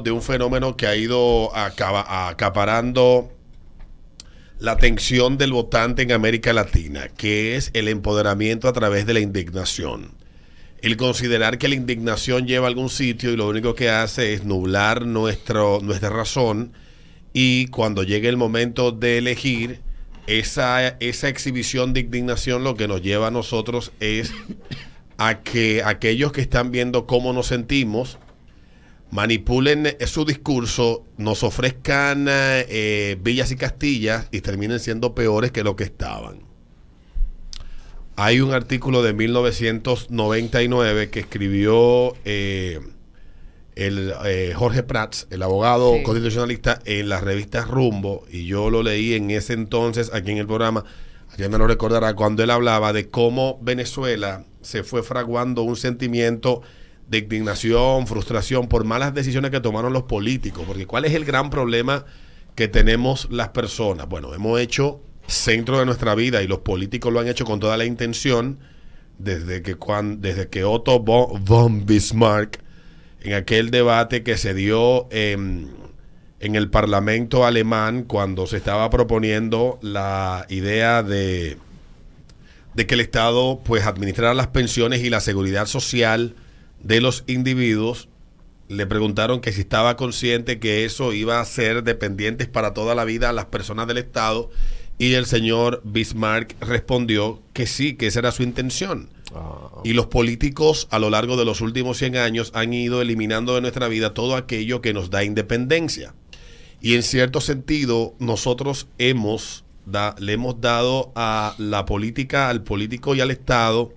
de un fenómeno que ha ido acaparando la atención del votante en América Latina, que es el empoderamiento a través de la indignación. El considerar que la indignación lleva a algún sitio y lo único que hace es nublar nuestra razón y cuando llegue el momento de elegir, esa, esa exhibición de indignación lo que nos lleva a nosotros es a que aquellos que están viendo cómo nos sentimos manipulen eh, su discurso, nos ofrezcan eh, villas y castillas y terminen siendo peores que lo que estaban. Hay un artículo de 1999 que escribió eh, el, eh, Jorge Prats, el abogado Sí. constitucionalista, en la revista Rumbo, y yo lo leí en ese entonces aquí en el programa. Alguien me lo recordará cuando él hablaba de cómo Venezuela se fue fraguando un sentimiento de indignación, frustración por malas decisiones que tomaron los políticos. Porque ¿cuál es el gran problema que tenemos las personas? Bueno, hemos hecho centro de nuestra vida y los políticos lo han hecho con toda la intención desde que, desde que Otto von, Bismarck en aquel debate que se dio en, en el Parlamento alemán cuando se estaba proponiendo la idea de, de que el Estado pues administrara las pensiones y la seguridad social de los individuos, le preguntaron que si estaba consciente que eso iba a ser dependientes para toda la vida a las personas del Estado y el señor Bismarck respondió que sí, que esa era su intención. Y los políticos a lo largo de los últimos 100 años han ido eliminando de nuestra vida todo aquello que nos da independencia. Y en cierto sentido, nosotros hemos da- le hemos dado a la política, al político y al Estado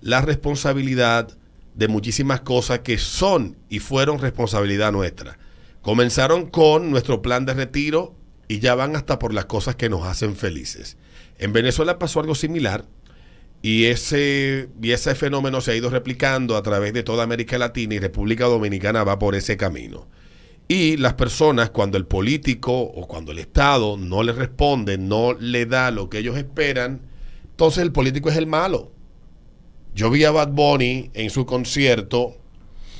la responsabilidad de muchísimas cosas que son y fueron responsabilidad nuestra. Comenzaron con nuestro plan de retiro y ya van hasta por las cosas que nos hacen felices. En Venezuela pasó algo similar y ese, y ese fenómeno se ha ido replicando a través de toda América Latina y República Dominicana va por ese camino. Y las personas, cuando el político o cuando el Estado no le responde, no le da lo que ellos esperan, entonces el político es el malo. Yo vi a Bad Bunny en su concierto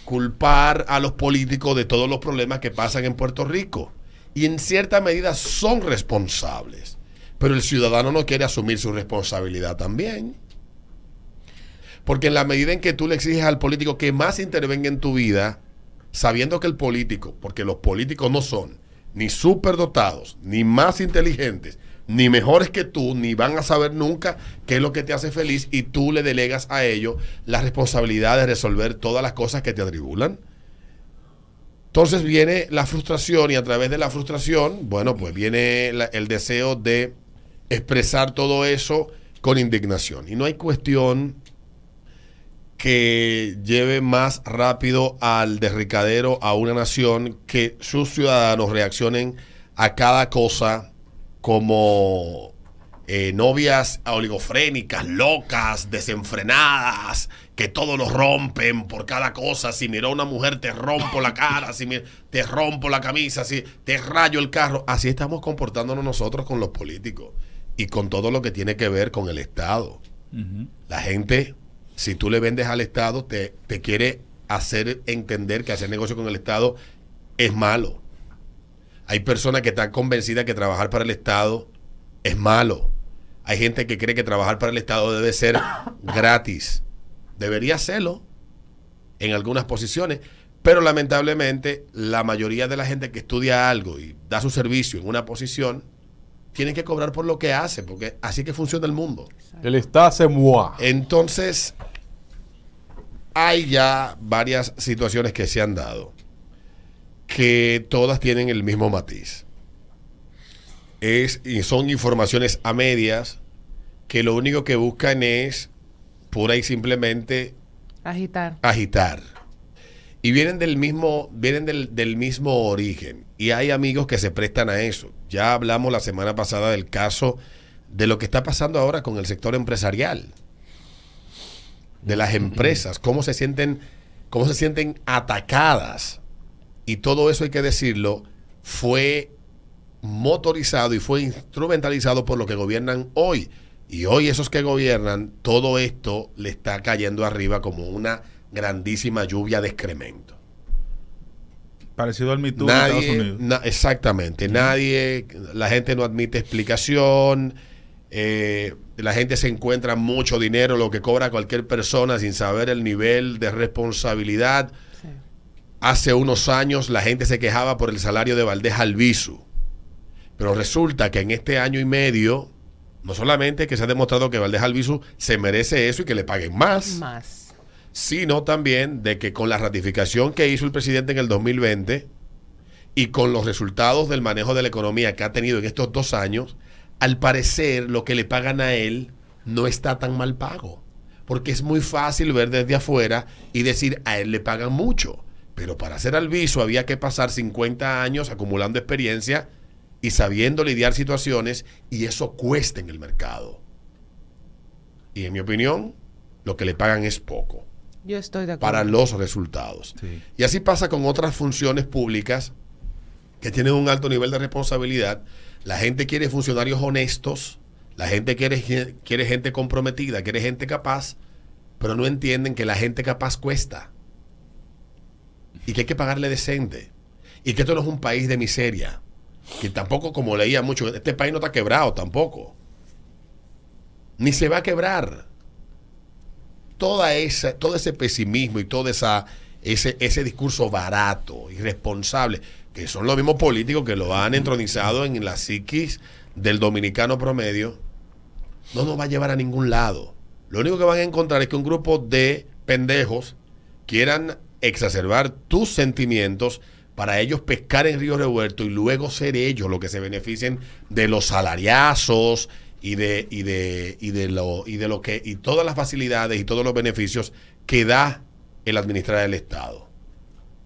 culpar a los políticos de todos los problemas que pasan en Puerto Rico. Y en cierta medida son responsables. Pero el ciudadano no quiere asumir su responsabilidad también. Porque en la medida en que tú le exiges al político que más intervenga en tu vida, sabiendo que el político, porque los políticos no son ni superdotados, ni más inteligentes, ni mejores que tú, ni van a saber nunca qué es lo que te hace feliz y tú le delegas a ellos la responsabilidad de resolver todas las cosas que te atribulan. Entonces viene la frustración y a través de la frustración, bueno, pues viene el deseo de expresar todo eso con indignación. Y no hay cuestión que lleve más rápido al derricadero a una nación que sus ciudadanos reaccionen a cada cosa como eh, novias oligofrénicas, locas, desenfrenadas, que todo lo rompen por cada cosa. Si miró a una mujer, te rompo la cara, si mi- te rompo la camisa, si te rayo el carro. Así estamos comportándonos nosotros con los políticos y con todo lo que tiene que ver con el Estado. La gente, si tú le vendes al Estado, te, te quiere hacer entender que hacer negocio con el Estado es malo. Hay personas que están convencidas que trabajar para el Estado es malo. Hay gente que cree que trabajar para el Estado debe ser gratis. Debería serlo en algunas posiciones, pero lamentablemente la mayoría de la gente que estudia algo y da su servicio en una posición, tiene que cobrar por lo que hace, porque así que funciona el mundo. El está se moi. Entonces, hay ya varias situaciones que se han dado que todas tienen el mismo matiz. Es, y son informaciones a medias que lo único que buscan es pura y simplemente Agitar. agitar. Y vienen del mismo, vienen del, del mismo origen. Y hay amigos que se prestan a eso. Ya hablamos la semana pasada del caso de lo que está pasando ahora con el sector empresarial. De las empresas, cómo se sienten, cómo se sienten atacadas. Y todo eso hay que decirlo, fue motorizado y fue instrumentalizado por los que gobiernan hoy. Y hoy esos que gobiernan, todo esto le está cayendo arriba como una grandísima lluvia de excremento. Parecido al nadie, en Estados Unidos. na- exactamente, nadie, la gente no admite explicación, eh, la gente se encuentra mucho dinero, lo que cobra cualquier persona sin saber el nivel de responsabilidad. Hace unos años la gente se quejaba por el salario de Valdés Albizu. Pero resulta que en este año y medio, no solamente que se ha demostrado que Valdés Albizu se merece eso y que le paguen más, Más. sino también de que con la ratificación que hizo el presidente en el 2020 y con los resultados del manejo de la economía que ha tenido en estos dos años, al parecer lo que le pagan a él no está tan mal pago. Porque es muy fácil ver desde afuera y decir a él le pagan mucho. Pero para hacer alviso había que pasar 50 años acumulando experiencia y sabiendo lidiar situaciones y eso cuesta en el mercado. Y en mi opinión, lo que le pagan es poco Yo estoy de acuerdo. para los resultados. Sí. Y así pasa con otras funciones públicas que tienen un alto nivel de responsabilidad. La gente quiere funcionarios honestos, la gente quiere, quiere gente comprometida, quiere gente capaz, pero no entienden que la gente capaz cuesta. Y que hay que pagarle decente. Y que esto no es un país de miseria. Que tampoco, como leía mucho, este país no está quebrado tampoco. Ni se va a quebrar toda esa, todo ese pesimismo y todo esa, ese, ese discurso barato, irresponsable, que son los mismos políticos que lo han entronizado en la psiquis del dominicano promedio, no nos va a llevar a ningún lado. Lo único que van a encontrar es que un grupo de pendejos quieran exacerbar tus sentimientos para ellos pescar en Río Revuelto y luego ser ellos los que se beneficien de los salariazos y de, y de, y de lo, y de lo que, y todas las facilidades y todos los beneficios que da el administrar el Estado.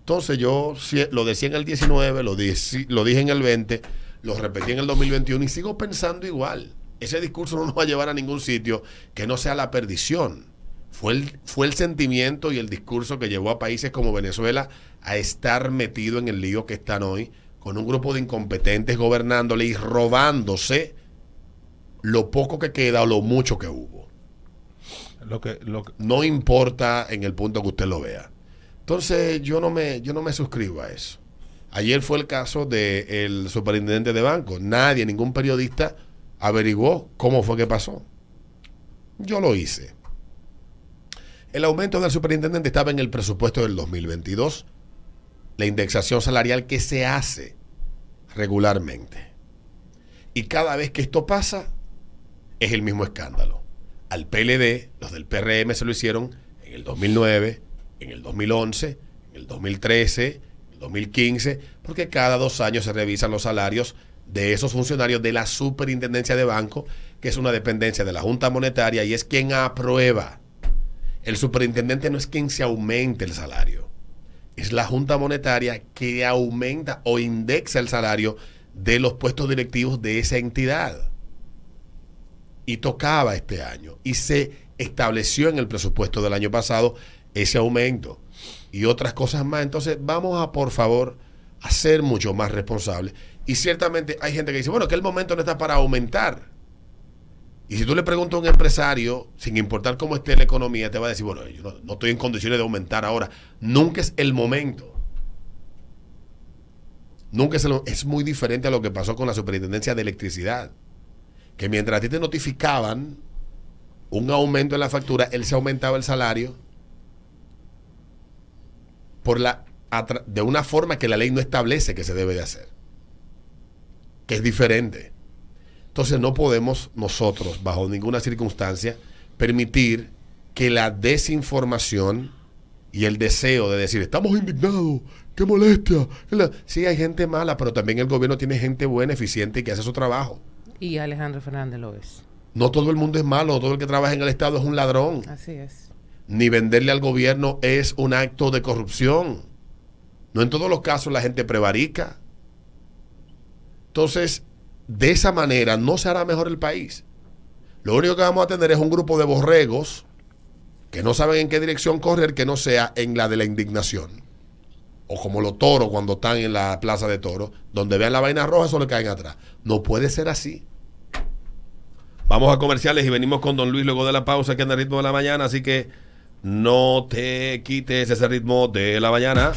Entonces yo lo decía en el 19, lo, deci- lo dije en el 20, lo repetí en el 2021 y sigo pensando igual. Ese discurso no nos va a llevar a ningún sitio que no sea la perdición. Fue el, fue el sentimiento y el discurso que llevó a países como Venezuela a estar metido en el lío que están hoy, con un grupo de incompetentes gobernándole y robándose lo poco que queda o lo mucho que hubo. Lo que, lo que- No importa en el punto que usted lo vea. Entonces yo no me, yo no me suscribo a eso. Ayer fue el caso del superintendente de banco. Nadie, ningún periodista averiguó cómo fue que pasó. Yo lo hice. El aumento del superintendente estaba en el presupuesto del 2022. La indexación salarial que se hace regularmente. Y cada vez que esto pasa, es el mismo escándalo. Al PLD, los del PRM se lo hicieron en el 2009, en el 2011, en el 2013, en el 2015, porque cada dos años se revisan los salarios de esos funcionarios de la superintendencia de banco, que es una dependencia de la Junta Monetaria y es quien aprueba. El superintendente no es quien se aumente el salario, es la Junta Monetaria que aumenta o indexa el salario de los puestos directivos de esa entidad y tocaba este año y se estableció en el presupuesto del año pasado ese aumento y otras cosas más. Entonces vamos a, por favor, a ser mucho más responsables. Y ciertamente hay gente que dice, bueno, que el momento no está para aumentar. Y si tú le preguntas a un empresario, sin importar cómo esté la economía, te va a decir, bueno, yo no, estoy en condiciones de aumentar ahora. Nunca es el momento. Nunca es, el- es muy diferente a lo que pasó con la superintendencia de electricidad que mientras a ti te notificaban un aumento en la factura, él se aumentaba el salario por la de una forma que la ley no establece que se debe de hacer. Que es diferente. Entonces no podemos nosotros, bajo ninguna circunstancia, permitir que la desinformación y el deseo de decir, estamos indignados, qué molestia. Sí, hay gente mala, pero también el gobierno tiene gente buena, eficiente y que hace su trabajo. Y Alejandro Fernández lo es. No todo el mundo es malo, todo el que trabaja en el Estado es un ladrón. Así es. Ni venderle al gobierno es un acto de corrupción. No en todos los casos la gente prevarica. Entonces, de esa manera no se hará mejor el país. Lo único que vamos a tener es un grupo de borregos que no saben en qué dirección correr que no sea en la de la indignación. O como los toros cuando están en la plaza de toros, donde vean la vaina roja, solo le caen atrás. No puede ser así. Vamos a comerciales y venimos con Don Luis luego de la pausa que anda el ritmo de la mañana, así que no te quites ese ritmo de la mañana.